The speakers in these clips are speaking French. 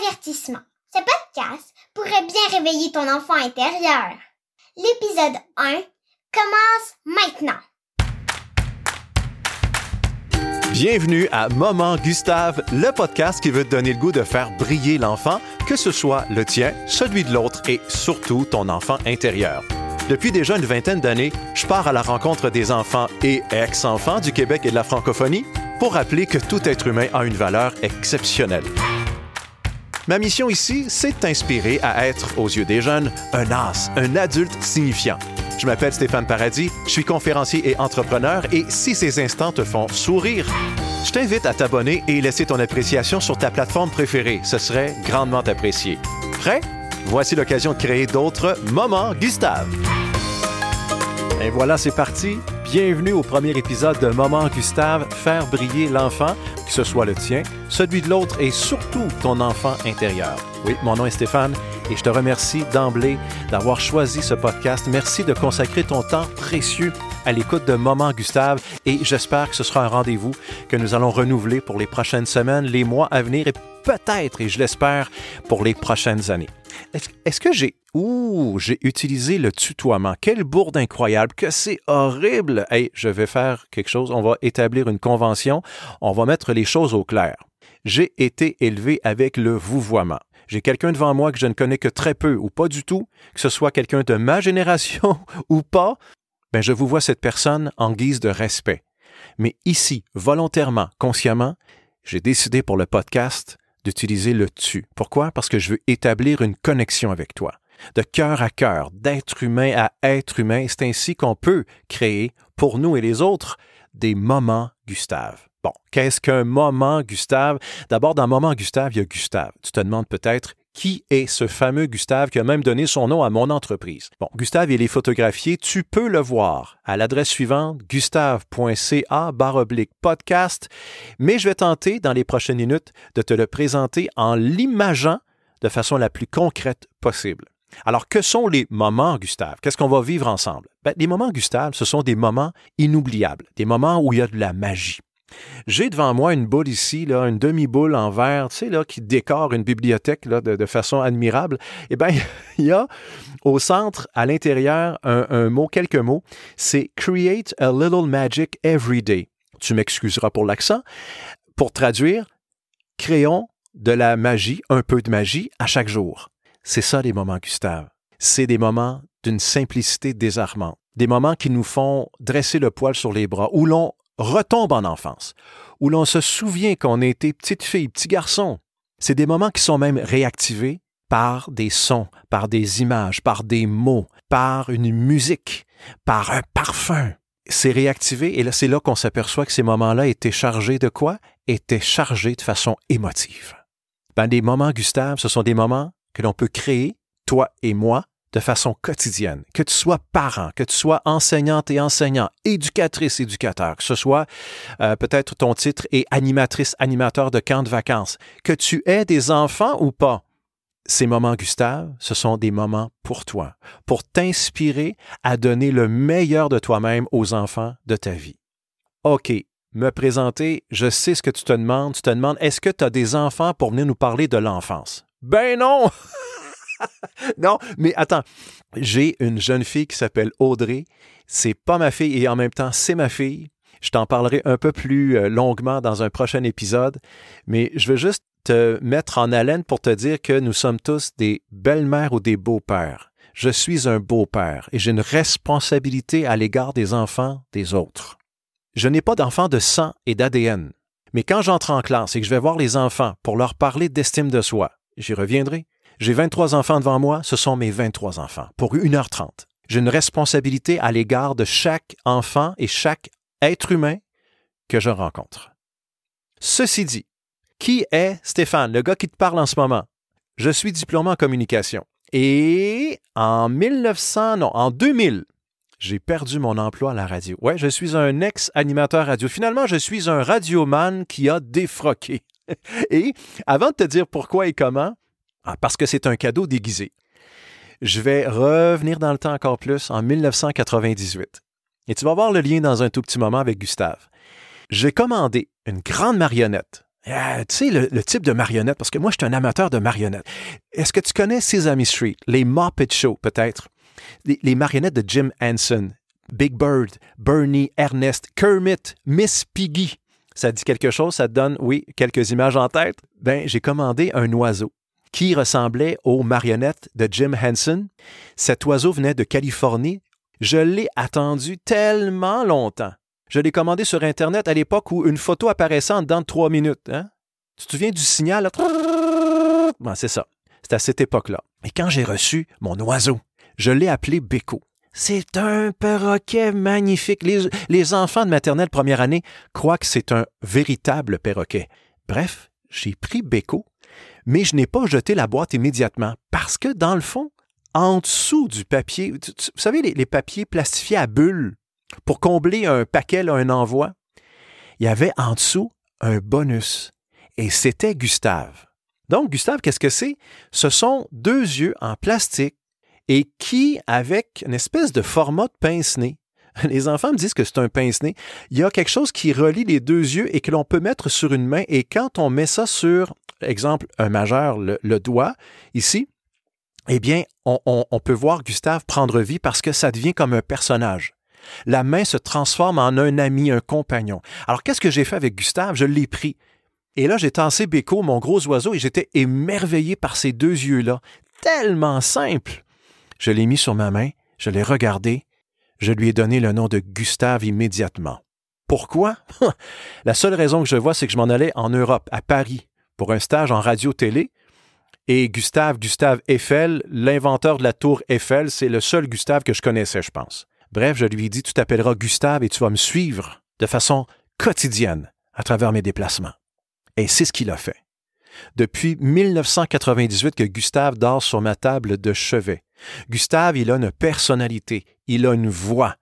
Avertissement. Ce podcast pourrait bien réveiller ton enfant intérieur. L'épisode 1 commence maintenant. Bienvenue à Moment Gustave, le podcast qui veut te donner le goût de faire briller l'enfant, que ce soit le tien, celui de l'autre et surtout ton enfant intérieur. Depuis déjà une vingtaine d'années, je pars à la rencontre des enfants et ex-enfants du Québec et de la francophonie pour rappeler que tout être humain a une valeur exceptionnelle. Ma mission ici, c'est de t'inspirer à être, aux yeux des jeunes, un as, un adulte signifiant. Je m'appelle Stéphane Paradis, je suis conférencier et entrepreneur et si ces instants te font sourire, je t'invite à t'abonner et laisser ton appréciation sur ta plateforme préférée. Ce serait grandement apprécié. Prêt? Voici l'occasion de créer d'autres moments Gustave. Et voilà, c'est parti. Bienvenue au premier épisode de Moment Gustave, faire briller l'enfant, que ce soit le tien, celui de l'autre et surtout ton enfant intérieur. Oui, mon nom est Stéphane et je te remercie d'emblée d'avoir choisi ce podcast. Merci de consacrer ton temps précieux à l'écoute de Moment Gustave et j'espère que ce sera un rendez-vous que nous allons renouveler pour les prochaines semaines, les mois à venir et peut-être, et je l'espère, pour les prochaines années. Est-ce que j'ai... Ouh, j'ai utilisé le tutoiement? Quelle bourde incroyable, que c'est horrible. Hey, je vais faire quelque chose, on va établir une convention, on va mettre les choses au clair. J'ai été élevé avec le vouvoiement. J'ai quelqu'un devant moi que je ne connais que très peu ou pas du tout, que ce soit quelqu'un de ma génération ou pas, ben je vous vois cette personne en guise de respect. Mais ici, volontairement, consciemment, j'ai décidé pour le podcast d'utiliser le tu. Pourquoi? Parce que je veux établir une connexion avec toi. De cœur à cœur, d'être humain à être humain, c'est ainsi qu'on peut créer, pour nous et les autres, des moments Gustave. Bon, qu'est-ce qu'un moment Gustave? D'abord, dans moment Gustave, il y a Gustave. Tu te demandes peut-être qui est ce fameux Gustave qui a même donné son nom à mon entreprise? Bon, Gustave, il est photographié. Tu peux le voir à l'adresse suivante, gustave.ca baroblique podcast. Mais je vais tenter, dans les prochaines minutes, de te le présenter en l'imageant de façon la plus concrète possible. Alors, que sont les moments, Gustave? Qu'est-ce qu'on va vivre ensemble? Ben, les moments, Gustave, ce sont des moments inoubliables, des moments où il y a de la magie. J'ai devant moi une boule ici, là, une demi-boule en verre, tu sais, là, qui décore une bibliothèque là, de, façon admirable. Eh bien, il y a au centre, à l'intérieur, un, mot, quelques mots. C'est Create a little magic every day. Tu m'excuseras pour l'accent. Pour traduire, créons de la magie, un peu de magie à chaque jour. C'est ça les moments, Gustave. C'est des moments d'une simplicité désarmante. Des moments qui nous font dresser le poil sur les bras, où l'on retombe en enfance, où l'on se souvient qu'on était petite fille, petit garçon. C'est des moments qui sont même réactivés par des sons, par des images, par des mots, par une musique, par un parfum. C'est réactivé et c'est là qu'on s'aperçoit que ces moments-là étaient chargés de quoi? Étaient chargés de façon émotive. Ben, des moments, Gustave, ce sont des moments que l'on peut créer, toi et moi, de façon quotidienne, que tu sois parent, que tu sois enseignante et enseignant, éducatrice, éducateur, que ce soit euh, peut-être ton titre est animatrice, animateur de camp de vacances, que tu aies des enfants ou pas. Ces moments, Gustave, ce sont des moments pour toi, pour t'inspirer à donner le meilleur de toi-même aux enfants de ta vie. OK, me présenter, je sais ce que tu te demandes. Tu te demandes, est-ce que tu as des enfants pour venir nous parler de l'enfance? Ben non! non, mais attends, j'ai une jeune fille qui s'appelle Audrey. C'est pas ma fille et en même temps, c'est ma fille. Je t'en parlerai un peu plus euh, longuement dans un prochain épisode, mais je veux juste te mettre en haleine pour te dire que nous sommes tous des belles-mères ou des beaux-pères. Je suis un beau-père et j'ai une responsabilité à l'égard des enfants des autres. Je n'ai pas d'enfants de sang et d'ADN, mais quand j'entre en classe et que je vais voir les enfants pour leur parler d'estime de soi, j'y reviendrai, j'ai 23 enfants devant moi, ce sont mes 23 enfants, pour 1h30. J'ai une responsabilité à l'égard de chaque enfant et chaque être humain que je rencontre. Ceci dit, qui est Stéphane, le gars qui te parle en ce moment? Je suis diplômé en communication. Et en 1900, non, en 2000, j'ai perdu mon emploi à la radio. Ouais, je suis un ex-animateur radio. Finalement, je suis un radioman qui a défroqué. Et avant de te dire pourquoi et comment, parce que c'est un cadeau déguisé. Je vais revenir dans le temps encore plus en 1998. Et tu vas voir le lien dans un tout petit moment avec Gustave. J'ai commandé une grande marionnette Ah, tu sais, le, type de marionnette, parce que moi, je suis un amateur de marionnettes. Est-ce que tu connais Sesame Street, les Muppet Show, peut-être? Les, les marionnettes de Jim Henson, Big Bird, Bernie, Ernest, Kermit, Miss Piggy. Ça dit quelque chose, ça te donne, oui, quelques images en tête? Ben, j'ai commandé un oiseau qui ressemblait aux marionnettes de Jim Henson. Cet oiseau venait de Californie. Je l'ai attendu tellement longtemps. Je l'ai commandé sur Internet à l'époque où une photo apparaissait en dedans de trois minutes. Hein? Tu te souviens du signal? C'est ça. C'est à cette époque-là. Et quand j'ai reçu mon oiseau, je l'ai appelé Beko. C'est un perroquet magnifique. Les, les enfants de maternelle première année croient que c'est un véritable perroquet. Bref, j'ai pris Beko, mais je n'ai pas jeté la boîte immédiatement parce que, dans le fond, en dessous du papier, vous savez, les, papiers plastifiés à bulles pour combler un paquet, là, un envoi, il y avait en dessous un bonus. Et c'était Gustave. Donc, Gustave, qu'est-ce que c'est? Ce sont deux yeux en plastique et qui, avec une espèce de format de pince-nez, les enfants me disent que c'est un pince-nez. Il y a quelque chose qui relie les deux yeux et que l'on peut mettre sur une main. Et quand on met ça sur, exemple, un majeur, le, doigt, ici, eh bien, on peut voir Gustave prendre vie parce que ça devient comme un personnage. La main se transforme en un ami, un compagnon. Alors, qu'est-ce que j'ai fait avec Gustave? Je l'ai pris. Et là, j'ai tassé Beko, mon gros oiseau, et j'étais émerveillé par ces deux yeux-là. Tellement simple. Je l'ai mis sur ma main, je l'ai regardé, je lui ai donné le nom de Gustave immédiatement. Pourquoi? La seule raison que je vois, c'est que je m'en allais en Europe, à Paris, pour un stage en radio-télé. Et Gustave, Gustave Eiffel, l'inventeur de la tour Eiffel, c'est le seul Gustave que je connaissais, je pense. Bref, je lui ai dit, tu t'appelleras Gustave et tu vas me suivre de façon quotidienne à travers mes déplacements. Et c'est ce qu'il a fait. Depuis 1998 que Gustave dort sur ma table de chevet. Gustave, il a une personnalité, il a une voix.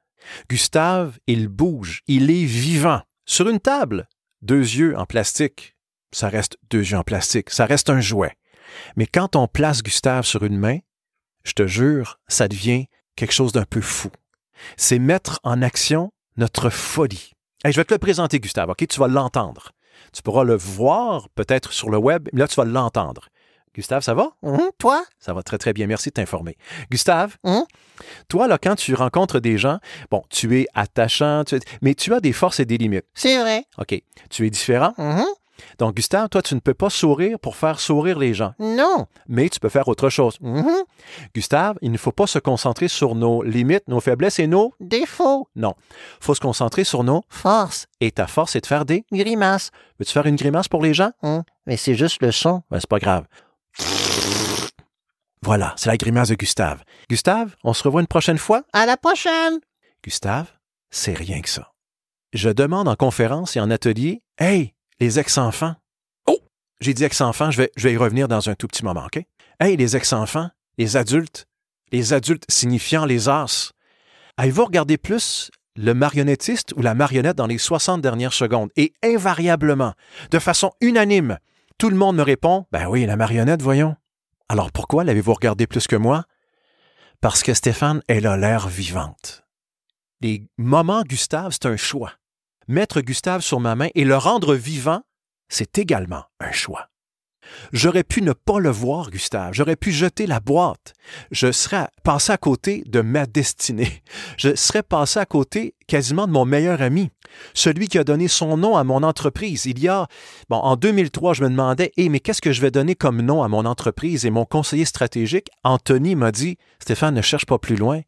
Gustave, il bouge, il est vivant. Sur une table, deux yeux en plastique, ça reste deux yeux en plastique, ça reste un jouet. Mais quand on place Gustave sur une main, je te jure, ça devient quelque chose d'un peu fou. C'est mettre en action notre folie. Hey, je vais te le présenter, Gustave, OK? Tu vas l'entendre. Tu pourras le voir peut-être sur le web, mais là, tu vas l'entendre. Gustave, ça va? Mmh, toi? Ça va très, très bien. Merci de t'informer. Gustave, Mmh. toi, là, quand tu rencontres des gens, bon, tu es attachant, tu es- mais tu as des forces et des limites. C'est vrai. OK. Tu es différent. Mmh. Donc, Gustave, toi, tu ne peux pas sourire pour faire sourire les gens, Non. mais tu peux faire autre chose. Mmh. Gustave, il ne faut pas se concentrer sur nos limites, nos faiblesses et nos... Défaut. Non. Il faut se concentrer sur nos... Force. Et ta force, c'est de faire des... Grimace. Veux-tu faire une grimace pour les gens? Mmh. Mais c'est juste le son. Ben, c'est pas grave. Voilà, c'est la grimace de Gustave. Gustave, on se revoit une prochaine fois? À la prochaine. Gustave, c'est rien que ça. Je demande en conférence et en atelier, Hey, les ex-enfants. Oh, j'ai dit ex-enfants, je vais, y revenir dans un tout petit moment, OK? Hey, les ex-enfants, les adultes, les adultes signifiant les as. Avez-vous regardé plus le marionnettiste ou la marionnette dans les 60 dernières secondes? Et invariablement, de façon unanime, tout le monde me répond, Ben oui, la marionnette, voyons. Alors pourquoi l'avez-vous regardé plus que moi? Parce que Stéphane, elle a l'air vivante. Les moments Gustave, c'est un choix. Mettre Gustave sur ma main et le rendre vivant, c'est également un choix. J'aurais pu ne pas le voir, Gustave. J'aurais pu jeter la boîte. Je serais passé à côté de ma destinée. Je serais passé à côté quasiment de mon meilleur ami, celui qui a donné son nom à mon entreprise. Il y a, bon, en 2003, je me demandais, hé, mais qu'est-ce que je vais donner comme nom à mon entreprise? Et mon conseiller stratégique, Anthony, m'a dit, Stéphane, ne cherche pas plus loin.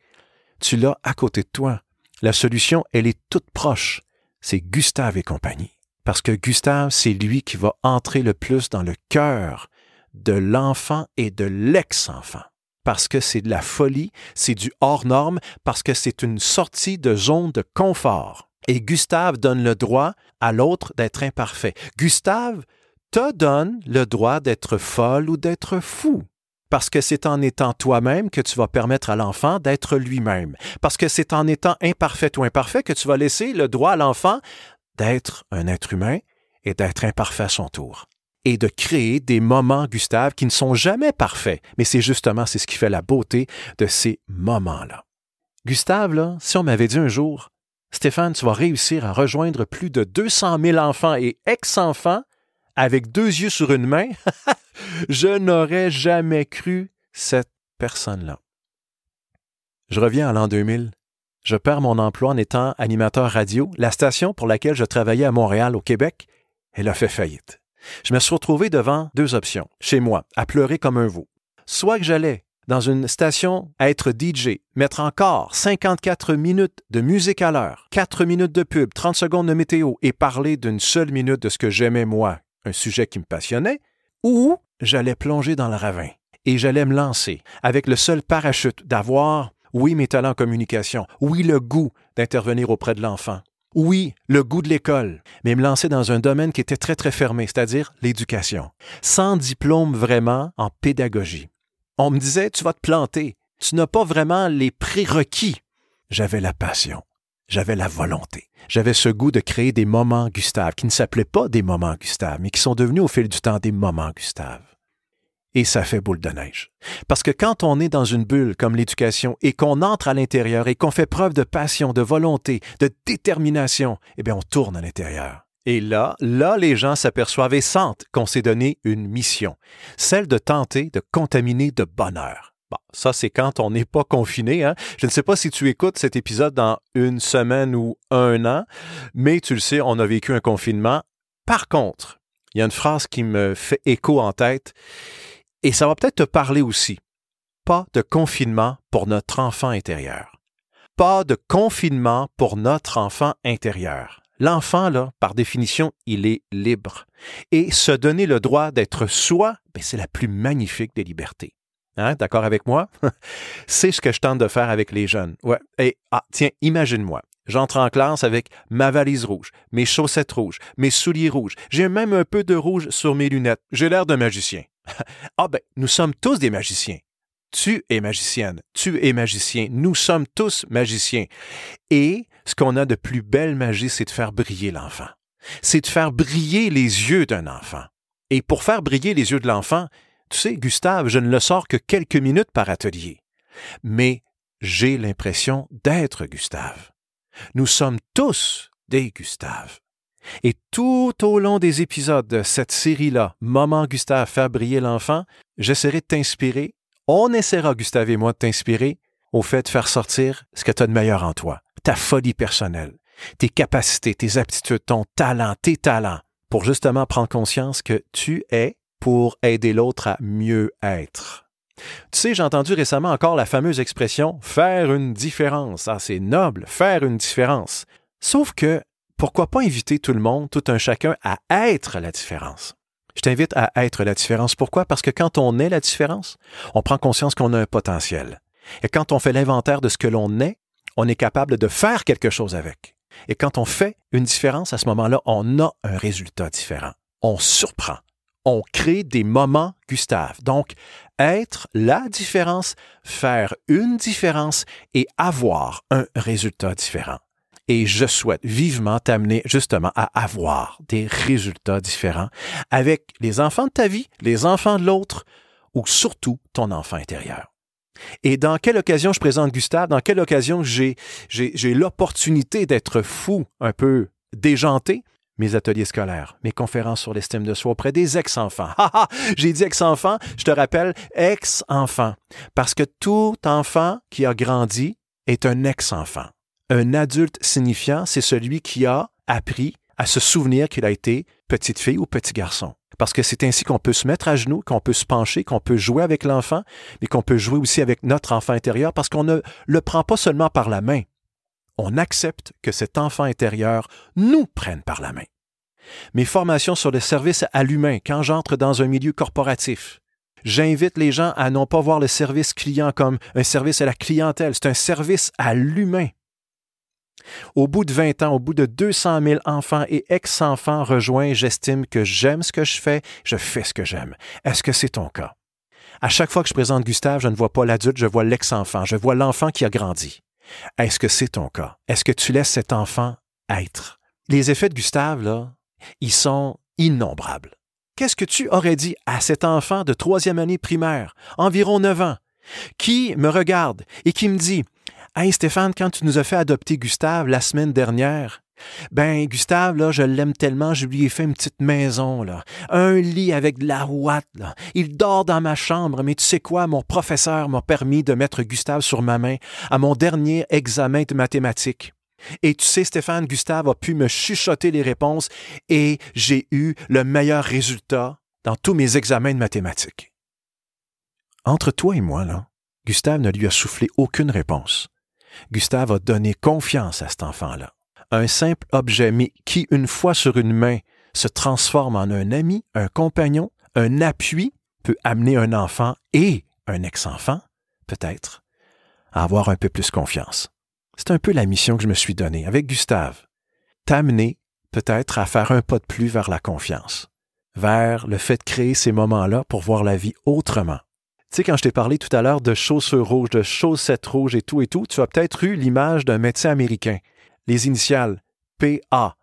Tu l'as à côté de toi. La solution, elle est toute proche. C'est Gustave et compagnie. Parce que Gustave, c'est lui qui va entrer le plus dans le cœur de l'enfant et de l'ex-enfant. Parce que c'est de la folie, c'est du hors norme, parce que c'est une sortie de zone de confort. Et Gustave donne le droit à l'autre d'être imparfait. Gustave te donne le droit d'être folle ou d'être fou. Parce que c'est en étant toi-même que tu vas permettre à l'enfant d'être lui-même. Parce que c'est en étant imparfait ou imparfait que tu vas laisser le droit à l'enfant d'être un être humain et d'être imparfait à son tour. Et de créer des moments, Gustave, qui ne sont jamais parfaits. Mais c'est justement ce qui fait la beauté de ces moments-là. Gustave, si on m'avait dit un jour, Stéphane, tu vas réussir à rejoindre plus de 200 000 enfants et ex-enfants avec deux yeux sur une main, je n'aurais jamais cru cette personne-là. Je reviens à l'an 2000. Je perds mon emploi en étant animateur radio. La station pour laquelle je travaillais à Montréal, au Québec, elle a fait faillite. Je me suis retrouvé devant deux options, chez moi, à pleurer comme un veau. Soit que j'allais dans une station à être DJ, mettre encore 54 minutes de musique à l'heure, 4 minutes de pub, 30 secondes de météo et parler d'une seule minute de ce que j'aimais moi, un sujet qui me passionnait, ou j'allais plonger dans le ravin et j'allais me lancer avec le seul parachute d'avoir, oui, mes talents en communication, oui, le goût d'intervenir auprès de l'enfant, oui, le goût de l'école, mais me lancer dans un domaine qui était très, très fermé, c'est-à-dire l'éducation, sans diplôme vraiment en pédagogie. On me disait, tu vas te planter, tu n'as pas vraiment les prérequis. J'avais la passion, j'avais la volonté, j'avais ce goût de créer des moments Gustave, qui ne s'appelaient pas des moments Gustave, mais qui sont devenus au fil du temps des moments Gustave. Et ça fait boule de neige. Parce que quand on est dans une bulle comme l'éducation et qu'on entre à l'intérieur et qu'on fait preuve de passion, de volonté, de détermination, eh bien, on tourne à l'intérieur. Et là, là, les gens s'aperçoivent et sentent qu'on s'est donné une mission, celle de tenter de contaminer de bonheur. Bon, ça, c'est quand on n'est pas confiné. Hein? Je ne sais pas si tu écoutes cet épisode dans une semaine ou un an, mais tu le sais, on a vécu un confinement. Par contre, il y a une phrase qui me fait écho en tête, et ça va peut-être te parler aussi. Pas de confinement pour notre enfant intérieur. Pas de confinement pour notre enfant intérieur. L'enfant, là, par définition, il est libre. Et se donner le droit d'être soi, ben, c'est la plus magnifique des libertés. Hein, d'accord avec moi? c'est ce que je tente de faire avec les jeunes. Ouais. Et, ah, tiens, imagine-moi. J'entre en classe avec ma valise rouge, mes chaussettes rouges, mes souliers rouges. J'ai même un peu de rouge sur mes lunettes. J'ai l'air d'un magicien. ah ben, nous sommes tous des magiciens. Tu es magicienne, tu es magicien, nous sommes tous magiciens. Et ce qu'on a de plus belle magie, c'est de faire briller l'enfant. C'est de faire briller les yeux d'un enfant. Et pour faire briller les yeux de l'enfant, tu sais, Gustave, je ne le sors que quelques minutes par atelier. Mais j'ai l'impression d'être Gustave. Nous sommes tous des Gustave. Et tout au long des épisodes de cette série-là, Moment Gustave, faire briller l'enfant, j'essaierai de t'inspirer. On essaiera, Gustave et moi, de t'inspirer au fait de faire sortir ce que tu as de meilleur en toi, ta folie personnelle, tes capacités, tes aptitudes, ton talent, tes talents, pour justement prendre conscience que tu es pour aider l'autre à mieux être. Tu sais, j'ai entendu récemment encore la fameuse expression faire une différence. Ah, c'est noble, faire une différence. Sauf que pourquoi pas inviter tout le monde, tout un chacun, à être la différence? Je t'invite à être la différence. Pourquoi? Parce que quand on est la différence, on prend conscience qu'on a un potentiel. Et quand on fait l'inventaire de ce que l'on est, on est capable de faire quelque chose avec. Et quand on fait une différence, à ce moment-là, on a un résultat différent. On surprend. On crée des moments Gustave. Donc, être la différence, faire une différence et avoir un résultat différent. Et je souhaite vivement t'amener justement à avoir des résultats différents avec les enfants de ta vie, les enfants de l'autre ou surtout ton enfant intérieur. Et dans quelle occasion je présente Gustave, dans quelle occasion j'ai, l'opportunité d'être fou, un peu déjanté, mes ateliers scolaires, mes conférences sur l'estime de soi auprès des ex-enfants. J'ai dit ex-enfant, je te rappelle, ex-enfant. Parce que tout enfant qui a grandi est un ex-enfant. Un adulte signifiant, c'est celui qui a appris à se souvenir qu'il a été petite fille ou petit garçon. Parce que c'est ainsi qu'on peut se mettre à genoux, qu'on peut se pencher, qu'on peut jouer avec l'enfant, mais qu'on peut jouer aussi avec notre enfant intérieur parce qu'on ne le prend pas seulement par la main. On accepte que cet enfant intérieur nous prenne par la main. Mes formations sur le service à l'humain quand j'entre dans un milieu corporatif. J'invite les gens à non pas voir le service client comme un service à la clientèle, c'est un service à l'humain. Au bout de 20 ans, au bout de 200 000 enfants et ex-enfants rejoints, j'estime que j'aime ce que je fais, je fais ce que j'aime. Est-ce que c'est ton cas? À chaque fois que je présente Gustave, je ne vois pas l'adulte, je vois l'ex-enfant, je vois l'enfant qui a grandi. Est-ce que c'est ton cas? Est-ce que tu laisses cet enfant être? Les effets de Gustave, là, ils sont innombrables. Qu'est-ce que tu aurais dit à cet enfant de troisième année primaire, environ 9 ans, qui me regarde et qui me dit Hey Stéphane, quand tu nous as fait adopter Gustave la semaine dernière, Ben, Gustave, là, je l'aime tellement, je lui ai fait une petite maison, là. Un lit avec de la rouette, là. Il dort dans ma chambre, mais tu sais quoi, mon professeur m'a permis de mettre Gustave sur ma main à mon dernier examen de mathématiques. Et tu sais, Stéphane, Gustave a pu me chuchoter les réponses et j'ai eu le meilleur résultat dans tous mes examens de mathématiques. Entre toi et moi, là, Gustave ne lui a soufflé aucune réponse. Gustave a donné confiance à cet enfant-là un simple objet, mais qui, une fois sur une main, se transforme en un ami, un compagnon, un appui, peut amener un enfant et un ex-enfant, peut-être, à avoir un peu plus confiance. C'est un peu la mission que je me suis donnée avec Gustave. T'amener, peut-être, à faire un pas de plus vers la confiance, vers le fait de créer ces moments-là pour voir la vie autrement. Tu sais, quand je t'ai parlé tout à l'heure de chaussures rouges, de chaussettes rouges et tout et tout, tu as peut-être eu l'image d'un médecin américain les initiales PA.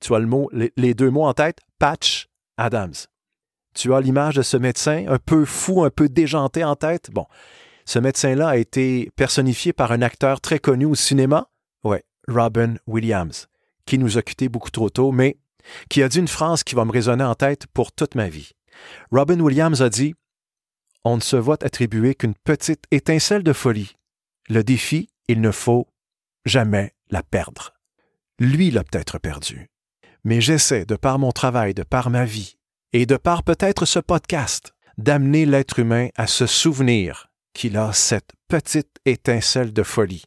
Tu as le mot, les, deux mots en tête, Patch Adams. Tu as l'image de ce médecin un peu fou, un peu déjanté en tête? Bon, ce médecin-là a été personnifié par un acteur très connu au cinéma, ouais, Robin Williams, qui nous a quittés beaucoup trop tôt, mais qui a dit une phrase qui va me résonner en tête pour toute ma vie. Robin Williams a dit On ne se voit attribuer qu'une petite étincelle de folie. Le défi, il ne faut jamais la perdre. Lui l'a peut-être perdu. Mais j'essaie, de par mon travail, de par ma vie, et de par peut-être ce podcast, d'amener l'être humain à se souvenir qu'il a cette petite étincelle de folie.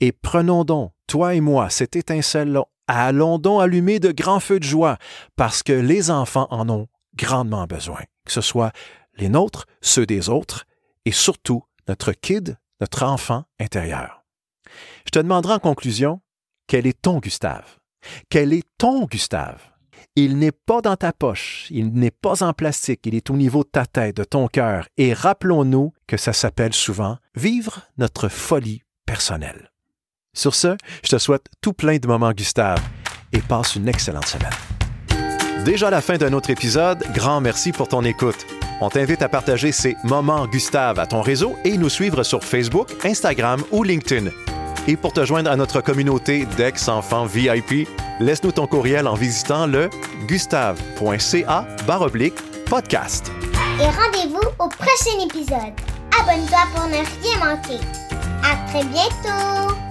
Et prenons donc, toi et moi, cette étincelle-là, allons donc allumer de grands feux de joie, parce que les enfants en ont grandement besoin, que ce soit les nôtres, ceux des autres, et surtout notre kid, notre enfant intérieur. Je te demanderai en conclusion, quel est ton Gustave? Quel est ton Gustave? Il n'est pas dans ta poche, il n'est pas en plastique, il est au niveau de ta tête, de ton cœur, et rappelons-nous que ça s'appelle souvent vivre notre folie personnelle. Sur ce, je te souhaite tout plein de moments Gustave et passe une excellente semaine. Déjà la fin d'un autre épisode, grand merci pour ton écoute. On t'invite à partager ces moments Gustave à ton réseau et nous suivre sur Facebook, Instagram ou LinkedIn. Et pour te joindre à notre communauté d'ex-enfants VIP, laisse-nous ton courriel en visitant le gustave.ca podcast. Et rendez-vous au prochain épisode. Abonne-toi pour ne rien manquer. À très bientôt!